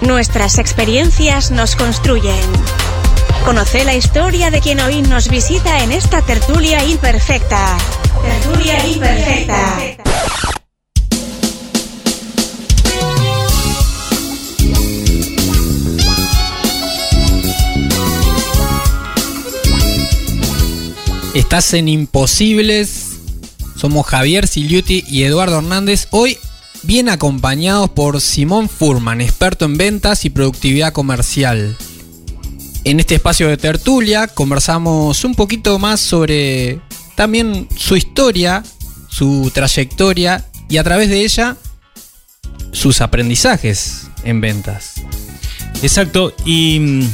Nuestras experiencias nos construyen. Conoce la historia de quien hoy nos visita en esta tertulia imperfecta. Tertulia imperfecta. Estás en Imposibles. Somos Javier Siliuti y Eduardo Hernández. Hoy bien acompañados por Simón Furman, experto en ventas y productividad comercial. En este espacio de tertulia conversamos un poquito más sobre también su historia, su trayectoria y a través de ella sus aprendizajes en ventas. Exacto, y,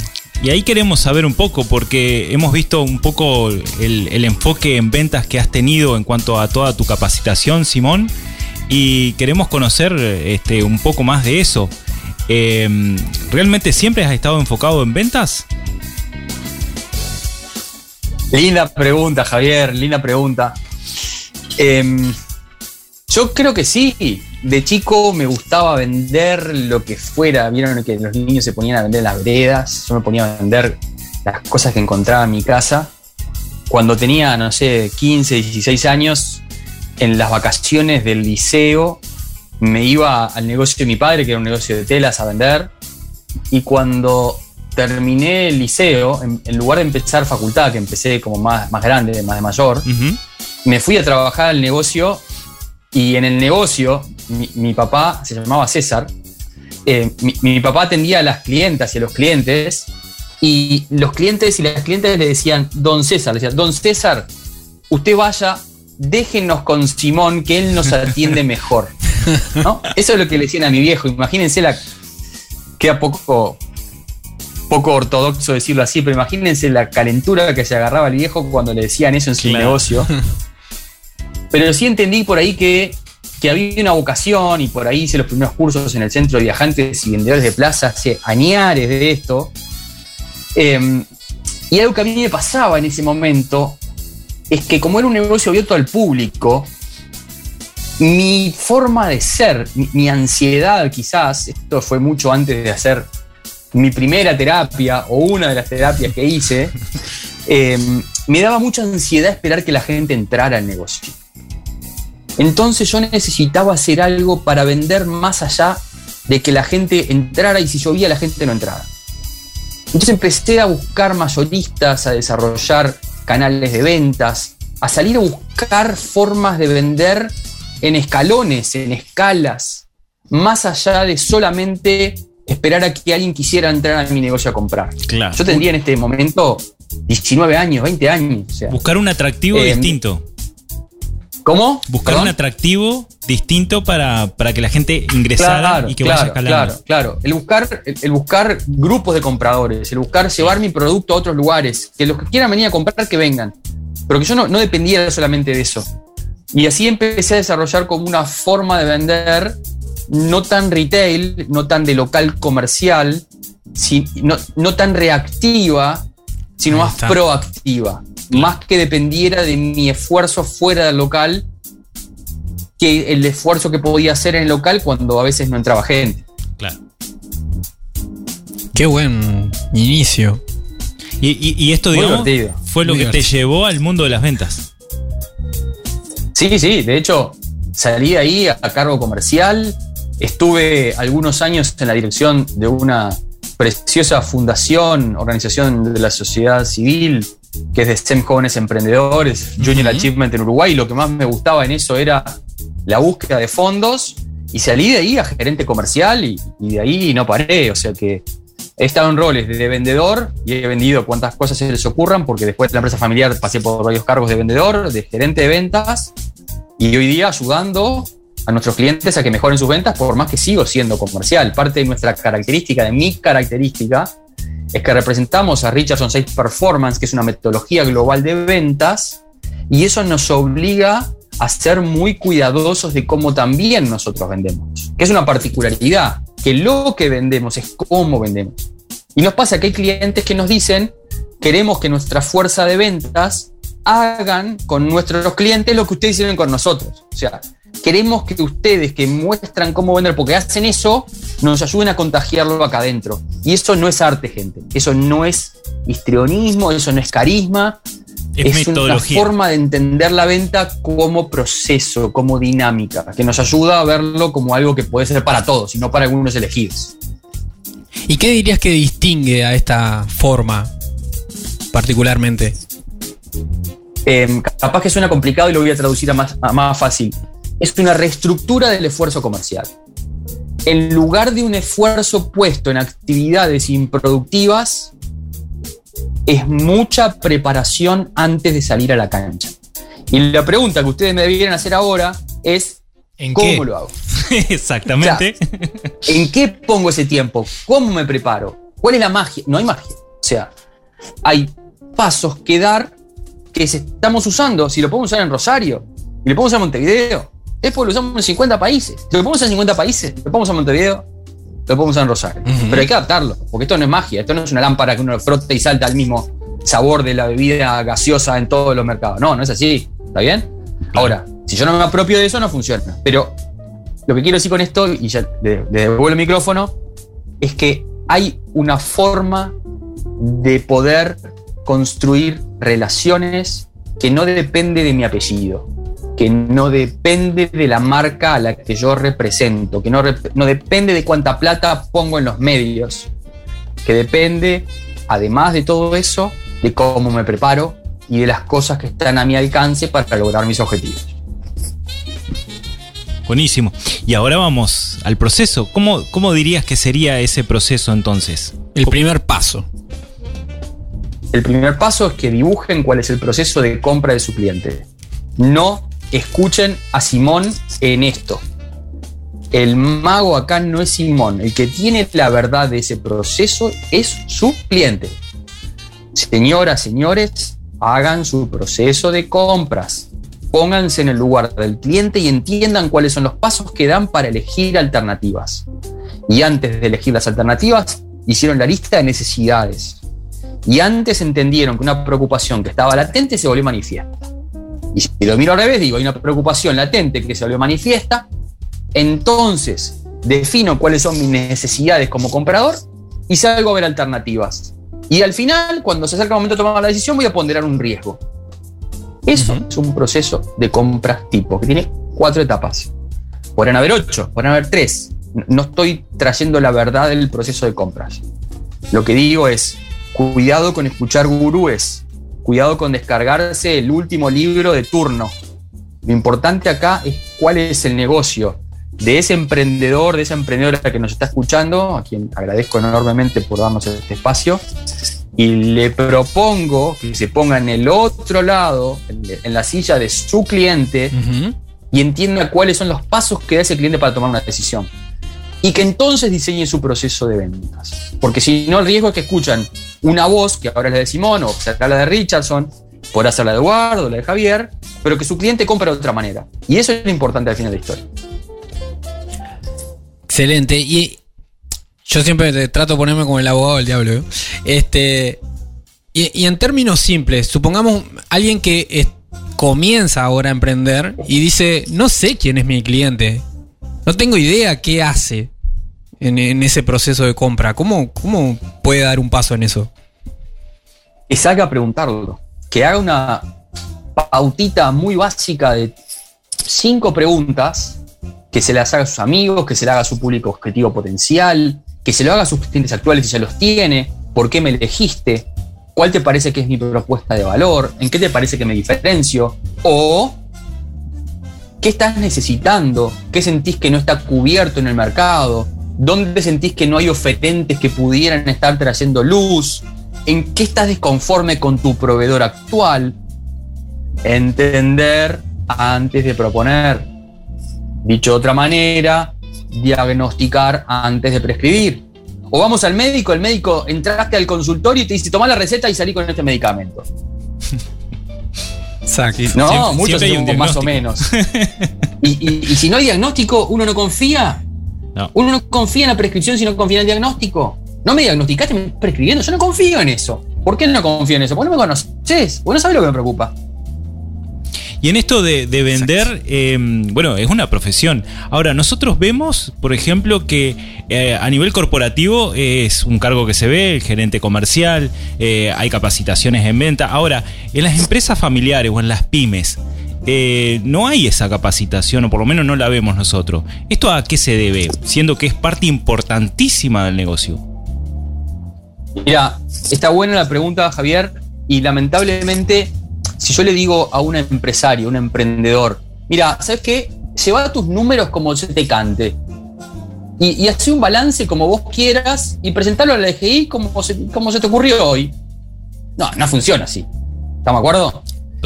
y ahí queremos saber un poco, porque hemos visto un poco el, el enfoque en ventas que has tenido en cuanto a toda tu capacitación, Simón, y queremos conocer este, un poco más de eso. Eh, ¿Realmente siempre has estado enfocado en ventas? Linda pregunta, Javier, linda pregunta. Em, yo creo que sí. De chico me gustaba vender lo que fuera. Vieron que los niños se ponían a vender las veredas. Yo me ponía a vender las cosas que encontraba en mi casa. Cuando tenía, no sé, 15, 16 años, en las vacaciones del liceo, me iba al negocio de mi padre, que era un negocio de telas, a vender. Y cuando terminé el liceo, en, en lugar de empezar facultad, que empecé como más, más grande, más de mayor, me fui a trabajar al negocio y en el negocio mi, mi papá se llamaba César. eh, mi, mi papá atendía a las clientas y a los clientes y los clientes y las clientes le decían, don César, le decían, don César, usted vaya, déjenos con Simón que él nos atiende mejor. ¿no? Eso es lo que le decían a mi viejo. Imagínense la. Queda poco, poco ortodoxo decirlo así, pero imagínense la calentura que se agarraba el viejo cuando le decían eso en su Claro. negocio. Pero sí entendí por ahí que, que había una vocación y por ahí hice los primeros cursos en el centro de viajantes y vendedores de plaza hace añares de esto. Eh, y algo que a mí me pasaba en ese momento es que como era un negocio abierto al público, mi forma de ser, mi, mi ansiedad quizás, esto fue mucho antes de hacer mi primera terapia o una de las terapias que hice, eh, me daba mucha ansiedad esperar que la gente entrara al negocio. Entonces yo necesitaba hacer algo para vender más allá de que la gente entrara y si llovía la gente no entrara. Entonces empecé a buscar mayoristas, a desarrollar canales de ventas, a salir a buscar formas de vender en escalones, en escalas, más allá de solamente esperar a que alguien quisiera entrar a mi negocio a comprar. Claro. Yo tendría en este momento 19 años, 20 años. O sea, Buscar un atractivo Eh, distinto. ¿Cómo? Buscar ¿Perdón? un atractivo distinto para, para que la gente ingresara y que vaya escalando. Claro, claro. El buscar, el, el buscar grupos de compradores, el buscar llevar mi producto a otros lugares, que los que quieran venir a comprar, que vengan. Pero que yo no, no dependiera solamente de eso. Y así empecé a desarrollar como una forma de vender no tan retail, no tan de local comercial, si- no, no tan reactiva, sino más proactiva. Más que dependiera de mi esfuerzo fuera del local que el esfuerzo que podía hacer en el local cuando a veces no entraba gente. Claro. Qué buen inicio. Y, y- y esto, Muy digamos, divertido. fue lo Muy que te llevó al mundo de las ventas. Sí, sí, de hecho, salí de ahí a cargo comercial, estuve algunos años en la dirección de una preciosa fundación, organización de la sociedad civil, que es de STEM Jóvenes Emprendedores, Junior Ujú. Achievement en Uruguay, y lo que más me gustaba en eso era la búsqueda de fondos, y salí de ahí a gerente comercial, y, y de ahí no paré, o sea que he estado en roles de vendedor y he vendido cuantas cosas se les ocurran, porque después de la empresa familiar pasé por varios cargos de vendedor, de gerente de ventas, y hoy día ayudando a nuestros clientes a que mejoren sus ventas, por más que sigo siendo comercial. Parte de nuestra característica, de mi característica, es que representamos a Richardson Sales Performance, que es una metodología global de ventas, y eso nos obliga a ser muy cuidadosos de cómo también nosotros vendemos, que es una particularidad, que lo que vendemos es cómo vendemos. Y nos pasa que hay clientes que nos dicen, queremos que nuestra fuerza de ventas hagan con nuestros clientes lo que ustedes hicieron con nosotros. O sea, queremos que ustedes que muestran cómo vender, porque hacen eso, nos ayuden a contagiarlo acá adentro. Y eso no es arte, gente. Eso no es histrionismo, eso no es carisma. Es, una forma de entender la venta como proceso, como dinámica, que nos ayuda a verlo como algo que puede ser para todos y no para algunos elegidos. ¿Y qué dirías que distingue a esta forma particularmente? Em, capaz que suena complicado y lo voy a traducir a más, a más fácil. Es una reestructura del esfuerzo comercial. En lugar de un esfuerzo puesto en actividades improductivas, es mucha preparación antes de salir a la cancha. Y la pregunta que ustedes me debieran hacer ahora es, ¿En ¿cómo lo hago? Exactamente. ¿En qué pongo ese tiempo? ¿Cómo me preparo? ¿Cuál es la magia? No hay magia. O sea, hay pasos que dar que estamos usando. Si lo podemos usar en Rosario y lo podemos usar en Montevideo, es porque lo usamos en 50 países. Si lo podemos usar en 50 países, lo podemos usar en Montevideo, lo podemos usar en Rosario. Pero hay que adaptarlo, porque esto no es magia, esto no es una lámpara que uno frota y salta al mismo sabor de la bebida gaseosa en todos los mercados. No, no es así. ¿Está bien? Ahora, si yo no me apropio de eso, no funciona. Pero lo que quiero decir con esto, y ya le, devuelvo el micrófono, es que hay una forma de poder construir relaciones que no depende de mi apellido que no depende de la marca a la que yo represento, que no, no depende de cuánta plata pongo en los medios, que depende, además de todo eso, de cómo me preparo y de las cosas que están a mi alcance para lograr mis objetivos. Buenísimo. Y ahora vamos al proceso. ¿Cómo, cómo dirías que sería ese proceso entonces? El primer paso. El primer paso es que dibujen cuál es el proceso de compra de su cliente. No escuchen a Simón en esto. El mago acá no es Simón, el que tiene la verdad de ese proceso es su cliente. Señoras, señores, hagan su proceso de compras. Pónganse en el lugar del cliente y entiendan cuáles son los pasos que dan para elegir alternativas. Y antes de elegir las alternativas, hicieron la lista de necesidades. Y antes entendieron que una preocupación que estaba latente se volvió manifiesta. Y si lo miro al revés, digo, hay una preocupación latente que se lo manifiesta, entonces defino cuáles son mis necesidades como comprador y salgo a ver alternativas. Y al final, cuando se acerca el momento de tomar la decisión, voy a ponderar un riesgo. Eso es un proceso de compras tipo, que tiene cuatro etapas. Podrían haber ocho, podrían haber tres. No estoy trayendo la verdad del proceso de compras. Lo que digo es, cuidado con escuchar gurúes cuidado con descargarse el último libro de turno. Lo importante acá es cuál es el negocio de ese emprendedor, de esa emprendedora que nos está escuchando, a quien agradezco enormemente por darnos este espacio, y le propongo que se ponga en el otro lado, en la silla de su cliente, y entienda cuáles son los pasos que da ese cliente para tomar una decisión. Y que entonces diseñe su proceso de ventas. Porque si no, el riesgo es que escuchan una voz, que ahora es la de Simón, o será la de Richardson, podrá ser la de Eduardo, la de Javier, pero que su cliente compre de otra manera. Y eso es lo importante al final de la historia. Excelente. Y yo siempre trato de ponerme como el abogado del diablo. ¿eh? Este, y, en términos simples, supongamos alguien que comienza ahora a emprender y dice, no sé quién es mi cliente. No tengo idea qué hace en, ese proceso de compra? ¿Cómo, ¿Cómo puede dar un paso en eso? Que salga a preguntarlo, que haga una pautita muy básica de cinco preguntas, que se las haga a sus amigos, que se le haga a su público objetivo potencial, que se lo haga a sus clientes actuales si ya los tiene, por qué me elegiste, cuál te parece que es mi propuesta de valor, en qué te parece que me diferencio, o qué estás necesitando, qué sentís que no está cubierto en el mercado, ¿Dónde sentís que no hay oferentes que pudieran estar trayendo luz? ¿En qué estás desconforme con tu proveedor actual? Entender antes de proponer. Dicho de otra manera, diagnosticar antes de prescribir. O vamos al médico, el médico entraste al consultorio y te dice, toma la receta y salí con este medicamento. Exacto. No, muchos más o menos. y si no hay diagnóstico, uno no confía uno no confía en la prescripción si no confía en el diagnóstico. No me diagnosticaste, me prescribiendo. Yo no confío en eso. ¿Por qué no confío en eso? Porque no me conoces. Vos no sabes lo que me preocupa. Y en esto de, de vender, eh, bueno, es una profesión. Ahora, nosotros vemos, por ejemplo, que eh, a nivel corporativo es un cargo que se ve, el gerente comercial, eh, hay capacitaciones en venta. Ahora, en las empresas familiares o en las pymes, eh, no hay esa capacitación, o por lo menos no la vemos nosotros. ¿Esto a qué se debe? Siendo que es parte importantísima del negocio. Mira, está buena la pregunta, Javier, y lamentablemente, si yo le digo a un empresario, un emprendedor, mira, ¿sabes qué? Lleva tus números como se te cante. Y, y hace un balance como vos quieras y presentarlo a la DGI como se, como se te ocurrió hoy. No, no funciona así. ¿Estamos de acuerdo?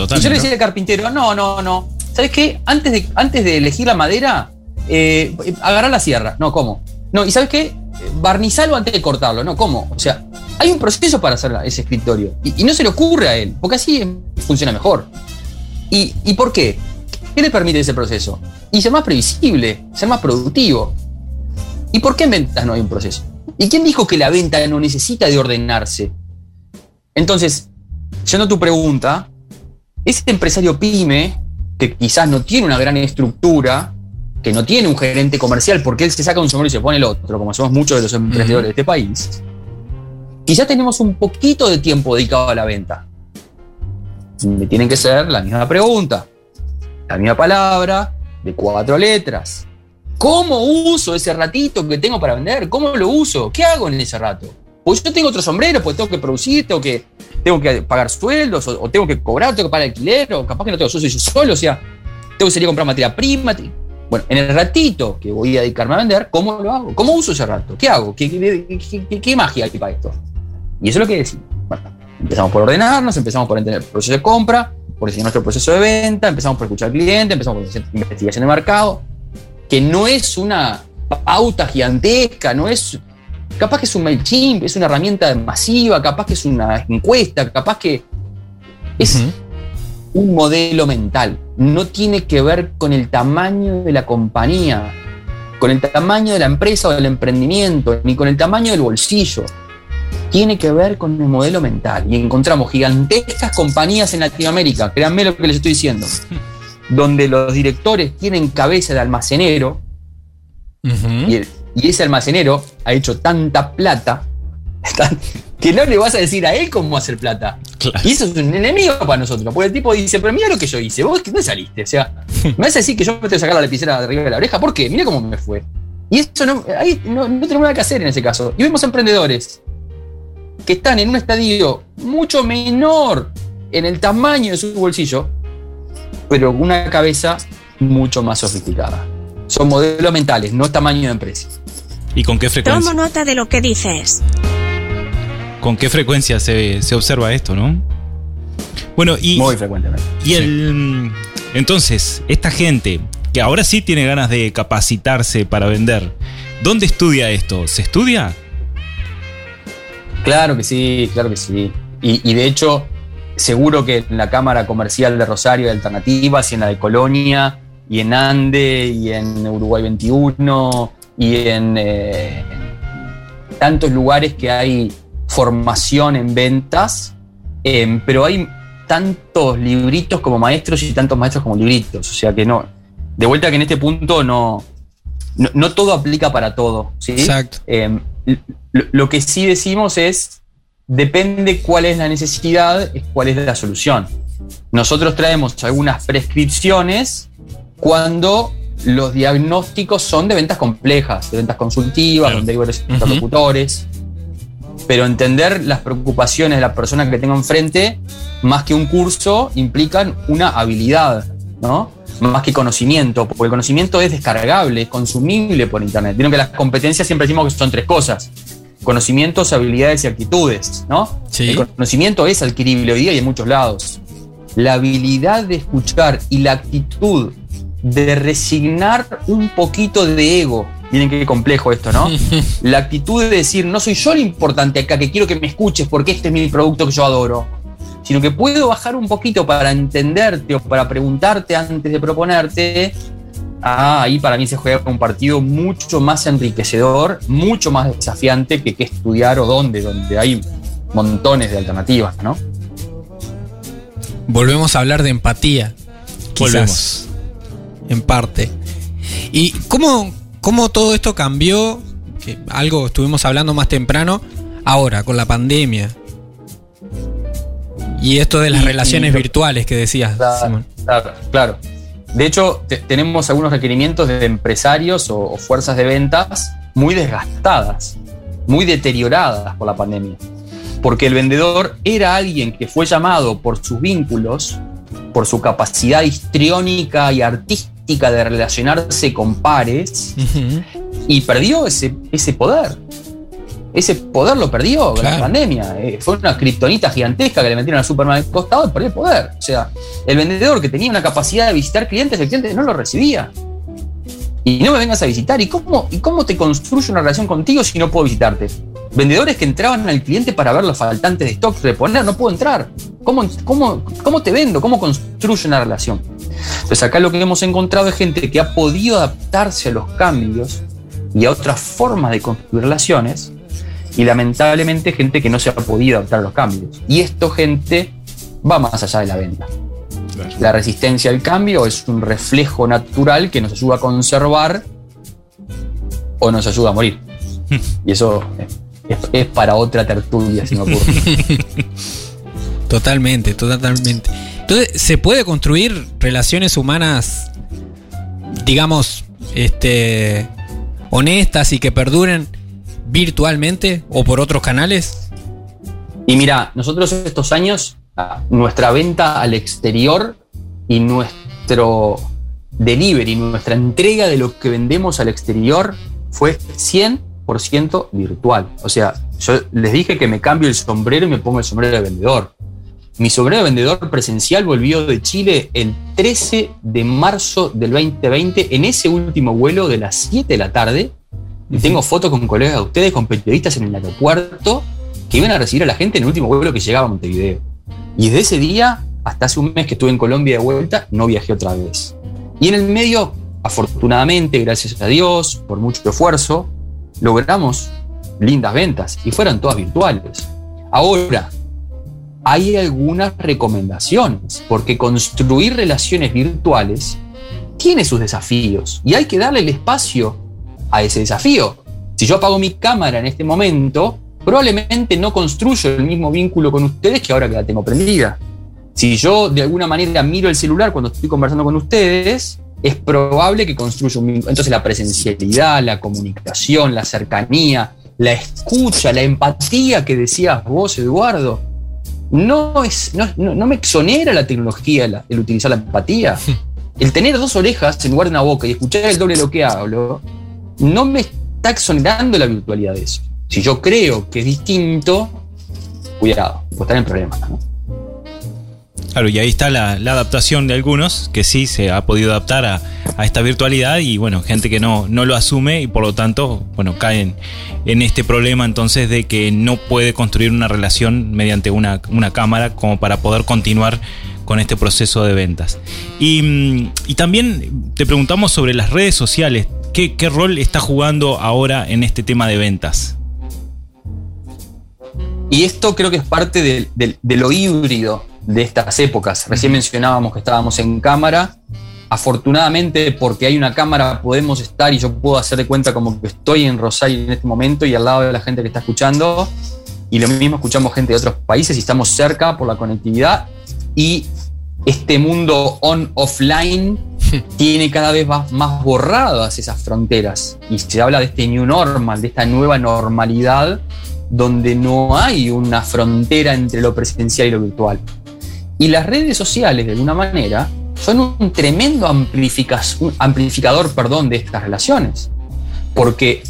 Yo le decía al carpintero, no, no, no. ¿Sabes qué? Antes de, antes de elegir la madera, eh, agarrar la sierra. No, ¿cómo? No, ¿y sabes qué? Barnizarlo antes de cortarlo. No, ¿cómo? O sea, hay un proceso para hacer ese escritorio. Y, y no se le ocurre a él, porque así funciona mejor. ¿Y, ¿Y por qué? ¿Qué le permite ese proceso? Y ser más previsible, ser más productivo. ¿Y por qué en ventas no hay un proceso? ¿Y quién dijo que la venta no necesita de ordenarse? Entonces, yendo a tu pregunta, ese empresario pyme, que quizás no tiene una gran estructura, que no tiene un gerente comercial porque él se saca un sombrero y se pone el otro, como hacemos muchos de los emprendedores de este país, quizás tenemos un poquito de tiempo dedicado a la venta. Me tienen que ser la misma pregunta, la misma palabra, de cuatro letras. ¿Cómo uso ese ratito que tengo para vender? ¿Cómo lo uso? ¿Qué hago en ese rato? Pues yo tengo otro sombrero, pues tengo que producir, tengo que, tengo que pagar sueldos, o, tengo que cobrar, tengo que pagar alquiler, o capaz que no tengo, yo yo solo, o sea, tengo que salir a comprar materia prima. Bueno, en el ratito que voy a dedicarme a vender, ¿cómo lo hago? ¿Cómo uso ese rato? ¿Qué hago? ¿Qué, qué, qué, qué magia hay para esto? Y eso es lo que decimos. Bueno, empezamos por ordenarnos, empezamos por entender el proceso de compra, por diseñar nuestro proceso de venta, empezamos por escuchar al cliente, empezamos por hacer investigación de mercado, que no es una pauta gigantesca, no es. Capaz que es un MailChimp, es una herramienta masiva, capaz que es una encuesta, capaz que es uh -huh. un modelo mental. No tiene que ver con el tamaño de la compañía, con el tamaño de la empresa o del emprendimiento, ni con el tamaño del bolsillo. Tiene que ver con el modelo mental. Y encontramos gigantescas compañías en Latinoamérica, créanme lo que les estoy diciendo, donde los directores tienen cabeza de almacenero uh -huh. y, el, y, ese almacenero ha hecho tanta plata que no le vas a decir a él cómo hacer plata. Claro. Y eso es un enemigo para nosotros, porque el tipo dice, pero mira lo que yo hice, vos que no saliste, o sea, me vas a decir que yo me tengo que sacar la lapicera de arriba de la oreja, ¿por qué? Mira cómo me fue. Y eso no, ahí no, no tenemos nada que hacer en ese caso. Y vemos emprendedores que están en un estadio mucho menor en el tamaño de su bolsillo, pero con una cabeza mucho más sofisticada. Son modelos mentales, no tamaño de empresa. ¿Y con qué frecuencia? Tomo nota de lo que dices. ¿Con qué frecuencia se, se observa esto, no? Bueno, y. Muy frecuentemente. Y el. Entonces, esta gente que ahora sí tiene ganas de capacitarse para vender, ¿dónde estudia esto? ¿Se estudia? Claro que sí, claro que sí. Y, y, de hecho, seguro que en la Cámara Comercial de Rosario de Alternativas y en la de Colonia y en Ande y en Uruguay 21 y en eh, tantos lugares que hay formación en ventas, eh, pero hay tantos libritos como maestros y tantos maestros como libritos. O sea que no. De vuelta que en este punto no. No, no todo aplica para todo. ¿sí? Exacto. Eh, lo, lo, que sí decimos es. Depende cuál es la necesidad, es cuál es la solución. Nosotros traemos algunas prescripciones cuando los diagnósticos son de ventas complejas, de ventas consultivas, claro. donde hay varios interlocutores. Uh -huh pero entender las preocupaciones de la persona que tengo enfrente, más que un curso, implican una habilidad, ¿no? Más que conocimiento, porque el conocimiento es descargable, es consumible por Internet. Vieron que las competencias siempre decimos que son tres cosas. Conocimientos, habilidades y actitudes, ¿no? Sí. El conocimiento es adquirible hoy día y en muchos lados. La habilidad de escuchar y la actitud de resignar un poquito de ego Miren qué complejo esto, ¿no? La actitud de decir, no soy yo lo importante acá, que quiero que me escuches porque este es mi producto que yo adoro, sino que puedo bajar un poquito para entenderte o para preguntarte antes de proponerte. Ah, ahí para mí se juega un partido mucho más enriquecedor, mucho más desafiante que qué estudiar o dónde, donde hay montones de alternativas, ¿no? Volvemos a hablar de empatía quizás. En parte. ¿Y cómo, cómo todo esto cambió? Que algo estuvimos hablando más temprano, ahora, con la pandemia. Y esto de las Y- relaciones y lo- virtuales que decías, Claro, Simón. claro, claro. De hecho, te- tenemos algunos requerimientos de empresarios o, o fuerzas de ventas muy desgastadas, muy deterioradas por la pandemia. Porque el vendedor era alguien que fue llamado por sus vínculos, por su capacidad histriónica y artística de relacionarse con pares, y perdió ese, ese poder. Ese poder lo perdió con la Claro. pandemia. Eh, fue una kriptonita gigantesca que le metieron al Superman al costado y perdió el poder. O sea, el vendedor que tenía una capacidad de visitar clientes, el cliente no lo recibía. Y no me vengas a visitar. ¿Y cómo, ¿Y cómo te construye una relación contigo si no puedo visitarte? Vendedores que entraban al cliente para ver los faltantes de stock, reponer, no puedo entrar. ¿Cómo, cómo, ¿Cómo te vendo? ¿Cómo construyo una relación? Entonces acá lo que hemos encontrado es gente que ha podido adaptarse a los cambios y a otras formas de construir relaciones y lamentablemente gente que no se ha podido adaptar a los cambios. Y esto gente va más allá de la venta. La resistencia al cambio es un reflejo natural que nos ayuda a conservar o nos ayuda a morir. Y eso es, es para otra tertulia, si me ocurre. Totalmente, totalmente. Entonces, ¿se puede construir relaciones humanas, digamos, este, honestas y que perduren virtualmente o por otros canales? Y mira, nosotros estos años, ah, nuestra venta al exterior y nuestro delivery, nuestra entrega de lo que vendemos al exterior fue 100% virtual. O sea, yo les dije que me cambio el sombrero y me pongo el sombrero de vendedor. Mi sombrero de vendedor presencial volvió de Chile el 13 de marzo del 2020 en ese último vuelo de las 7 de la tarde. Y tengo fotos con colegas de ustedes, con periodistas en el aeropuerto, que iban a recibir a la gente en el último vuelo que llegaba a Montevideo. Y desde ese día, hasta hace un mes que estuve en Colombia de vuelta, no viajé otra vez. Y en el medio, afortunadamente, gracias a Dios, por mucho esfuerzo, logramos lindas ventas y fueron todas virtuales. Ahora, hay algunas recomendaciones, porque construir relaciones virtuales tiene sus desafíos y hay que darle el espacio a ese desafío. Si yo apago mi cámara en este momento, probablemente no construyo el mismo vínculo con ustedes que ahora que la tengo prendida. Si yo de alguna manera miro el celular cuando estoy conversando con ustedes, es probable que construya un vínculo. Entonces la presencialidad, la comunicación, la cercanía, la escucha, la empatía que decías vos, Eduardo, no, es, no, no- no me exonera la tecnología la- el utilizar la empatía. El tener dos orejas en lugar de una boca y escuchar el doble de lo que hablo, no me está exonerando la virtualidad de eso. Si yo creo que es distinto, cuidado, pues estar en problemas. ¿no? Claro, y ahí está la, adaptación de algunos que sí se ha podido adaptar a, a esta virtualidad y bueno, gente que no, no lo asume y por lo tanto, bueno, caen en este problema entonces de que no puede construir una relación mediante una, una cámara como para poder continuar con este proceso de ventas. Y, mm, y también te preguntamos sobre las redes sociales. ¿Qué, qué rol está jugando ahora en este tema de ventas? Y esto creo que es parte del- de lo híbrido de estas épocas. Recién mencionábamos que estábamos en cámara. Afortunadamente, porque hay una cámara, podemos estar y yo puedo hacer de cuenta como que estoy en Rosario en este momento y al lado de la gente que está escuchando. Y lo mismo escuchamos gente de otros países y estamos cerca por la conectividad. Y este mundo on-offline tiene cada vez más, más borradas esas fronteras. Y se habla de este new normal, de esta nueva normalidad donde no hay una frontera entre lo presencial y lo virtual. Y las redes sociales, de alguna manera, son un tremendo un amplificador perdón, de estas relaciones. Porque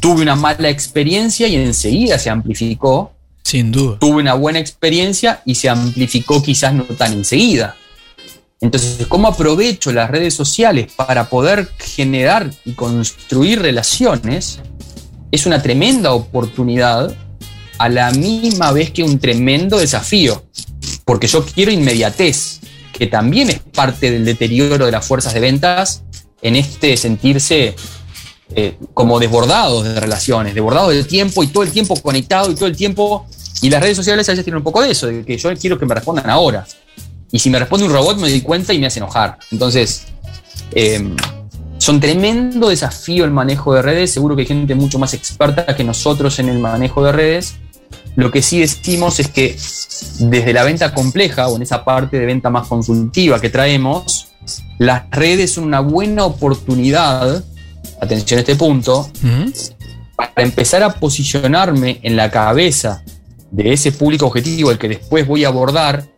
tuve una mala experiencia y enseguida se amplificó. Sin duda. Tuve una buena experiencia y se amplificó quizás no tan enseguida. Entonces, ¿cómo aprovecho las redes sociales para poder generar y construir relaciones? Es una tremenda oportunidad a la misma vez que un tremendo desafío, porque yo quiero inmediatez, que también es parte del deterioro de las fuerzas de ventas en este sentirse eh, como desbordados de relaciones, desbordados del tiempo y todo el tiempo conectado y todo el tiempo. Y las redes sociales a veces tienen un poco de eso, de que yo quiero que me respondan ahora. Y si me responde un robot, me doy cuenta y me hace enojar. Entonces, eh, son tremendo desafío el manejo de redes. Seguro que hay gente mucho más experta que nosotros en el manejo de redes. Lo que sí decimos es que desde la venta compleja o en esa parte de venta más consultiva que traemos, las redes son una buena oportunidad, atención a este punto, para empezar a posicionarme en la cabeza de ese público objetivo, el que después voy a abordar,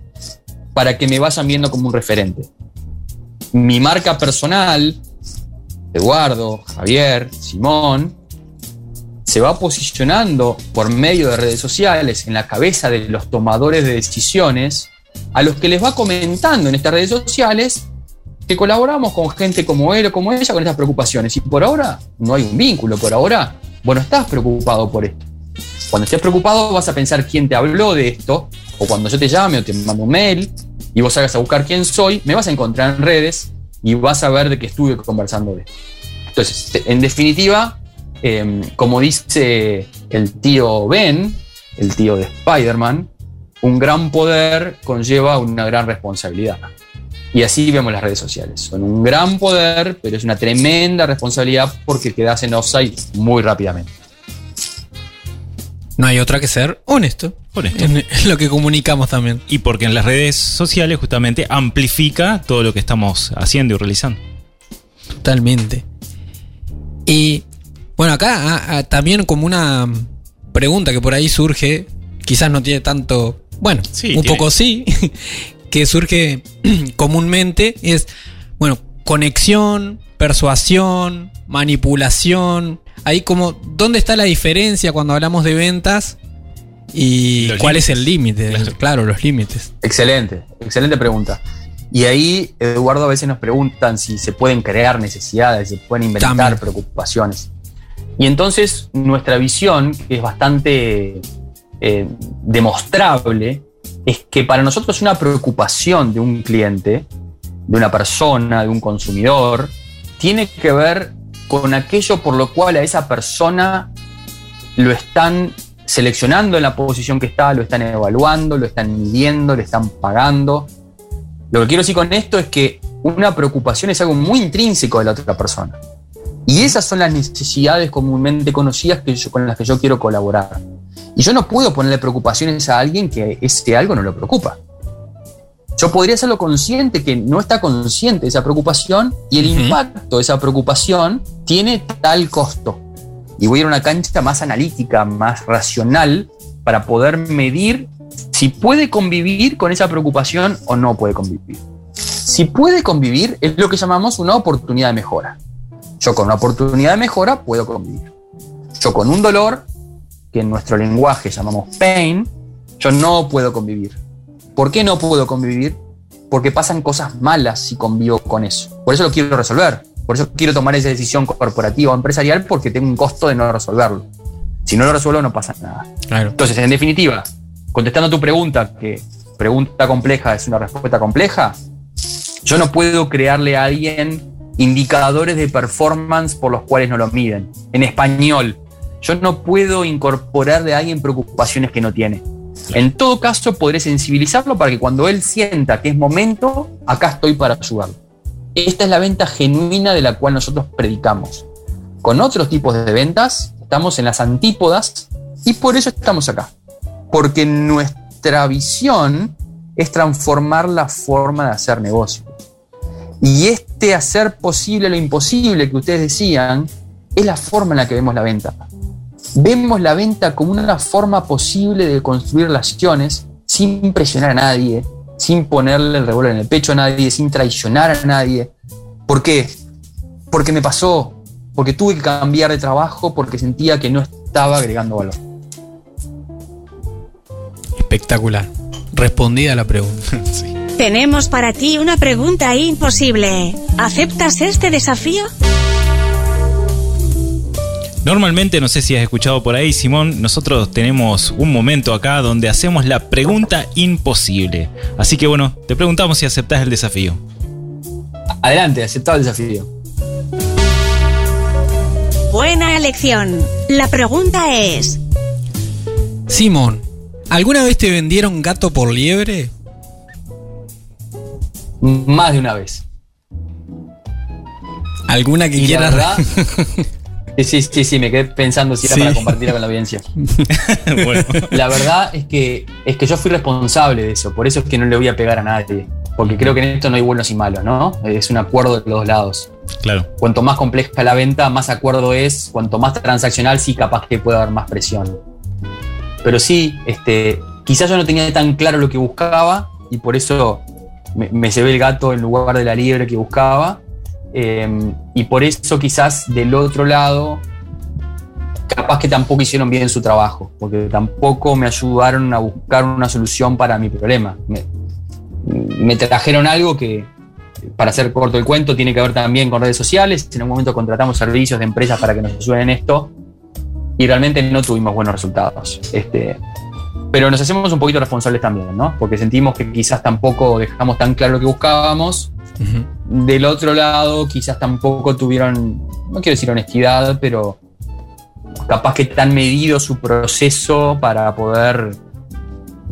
para que me vayan viendo como un referente. Mi marca personal, Eduardo, Javier, Simón, se va posicionando por medio de redes sociales en la cabeza de los tomadores de decisiones, a los que les va comentando en estas redes sociales que colaboramos con gente como él o como ella con estas preocupaciones. Y por ahora no hay un vínculo, por ahora, bueno, estás preocupado por esto. Cuando estés preocupado vas a pensar quién te habló de esto, o cuando yo te llame o te mando un mail y vos hagas a buscar quién soy, me vas a encontrar en redes y vas a ver de que estuve conversando de esto. Entonces, en definitiva, eh, como dice el tío Ben, el tío de Spider-Man, un gran poder conlleva una gran responsabilidad. Y así vemos las redes sociales. Son un gran poder, pero es una tremenda responsabilidad porque quedas en offside muy rápidamente. No hay otra que ser honesto. Honesto. En, en lo que comunicamos también. Y porque en las redes sociales justamente amplifica todo lo que estamos haciendo y realizando. Totalmente. Y bueno, acá ah, ah, también como una pregunta que por ahí surge, quizás no tiene tanto, bueno, Sí, un tiene. poco sí, que surge comúnmente, es, bueno, conexión, persuasión, manipulación. Ahí como, ¿dónde está la diferencia cuando hablamos de ventas? Y Los cuál es el límite, Claro. claro, los límites. Excelente, excelente pregunta. Y ahí, Eduardo, a veces nos preguntan si se pueden crear necesidades, se pueden inventar También. preocupaciones. Y entonces nuestra visión, que es bastante eh, demostrable, es que para nosotros una preocupación de un cliente, de una persona, de un consumidor, tiene que ver con aquello por lo cual a esa persona lo están seleccionando en la posición que está, lo están evaluando, lo están midiendo, le están pagando. Lo que quiero decir con esto es que una preocupación es algo muy intrínseco de la otra persona. Y esas son las necesidades comúnmente conocidas que yo- con las que yo quiero colaborar. Y yo no puedo ponerle preocupaciones a alguien que ese algo no lo preocupa. Yo podría hacerlo consciente que no está consciente de esa preocupación y el impacto de esa preocupación tiene tal costo. Y voy a ir a una cancha más analítica, más racional, para poder medir si puede convivir con esa preocupación o no puede convivir. Si puede convivir, es lo que llamamos una oportunidad de mejora. Yo con una oportunidad de mejora puedo convivir. Yo con un dolor, que en nuestro lenguaje llamamos pain, yo no puedo convivir. ¿Por qué no puedo convivir? Porque pasan cosas malas si convivo con eso. Por eso lo quiero resolver. Por eso quiero tomar esa decisión corporativa o empresarial porque tengo un costo de no resolverlo. Si no lo resuelvo no pasa nada. Claro. Entonces, en definitiva, contestando tu pregunta, que pregunta compleja es una respuesta compleja, yo no puedo crearle a alguien indicadores de performance por los cuales no lo miden. En español, yo no puedo incorporarle a alguien preocupaciones que no tiene. En todo caso, podré sensibilizarlo para que cuando él sienta que es momento, acá estoy para ayudarlo. Esta es la venta genuina de la cual nosotros predicamos. Con otros tipos de ventas, estamos en las antípodas y por eso estamos acá. Porque nuestra visión es transformar la forma de hacer negocio. Y este hacer posible lo imposible que ustedes decían es la forma en la que vemos la venta. Vemos la venta como una forma posible de construir relaciones sin presionar a nadie, sin ponerle el revólver en el pecho a nadie, sin traicionar a nadie. ¿Por qué? Porque me pasó, porque tuve que cambiar de trabajo porque sentía que no estaba agregando valor. Espectacular. Respondida la pregunta. Sí. Tenemos para ti una pregunta imposible. ¿Aceptas este desafío? Normalmente, no sé si has escuchado por ahí, Simón, nosotros tenemos un momento acá donde hacemos la pregunta imposible. Así que bueno, te preguntamos si aceptás el desafío. Adelante, aceptado el desafío. Buena elección. La pregunta es, Simón, ¿alguna vez te vendieron gato por liebre? Más de una vez. ¿Alguna que Y la quieras? verdad, sí, sí, sí, sí, me quedé pensando si era Sí. para compartirla con la audiencia. bueno, La verdad es que, es que yo fui responsable de eso, por eso es que no le voy a pegar a nadie. Porque creo que en esto no hay buenos y malos, ¿no? Es un acuerdo de los dos lados. claro. Cuanto más compleja la venta, más acuerdo es. Cuanto más transaccional, sí, capaz que puede haber más presión. Pero sí, este, quizás yo no tenía tan claro lo que buscaba y por eso me, me el gato en lugar de la liebre que buscaba. Eh, y por eso quizás del otro lado, capaz que tampoco hicieron bien su trabajo, porque tampoco me ayudaron a buscar una solución para mi problema. Me, me trajeron algo que, para hacer corto el cuento, tiene que ver también con redes sociales. En un momento contratamos servicios de empresas para que nos ayuden en esto y realmente no tuvimos buenos resultados. Este, pero nos hacemos un poquito responsables también, ¿no? Porque sentimos que quizás tampoco dejamos tan claro lo que buscábamos. Del otro lado, quizás tampoco tuvieron, no quiero decir honestidad, pero capaz que tan medido su proceso para poder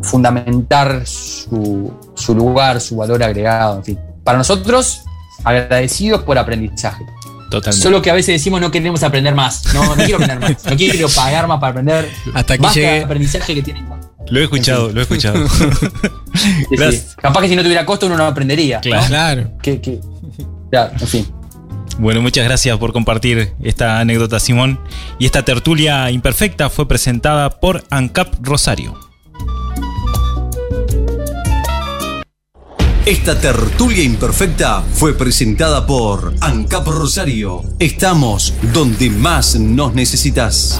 fundamentar su, su lugar, su valor agregado, en fin. Para nosotros, agradecidos por aprendizaje. Totalmente. Solo que a veces decimos no queremos aprender más. No, no quiero aprender más. No quiero pagar más para aprender. Hasta aquí Basta de llegué. aprendizaje que tienen. Lo he escuchado, lo he escuchado. Sí, sí. Gracias. Capaz que si no tuviera costo uno no aprendería. ¿no? Claro. Que- que- claro, en fin. Bueno, muchas gracias por compartir esta anécdota, Simón. Y esta tertulia imperfecta fue presentada por ANCAP Rosario. Esta tertulia imperfecta fue presentada por ANCAP Rosario. Estamos donde más nos necesitas.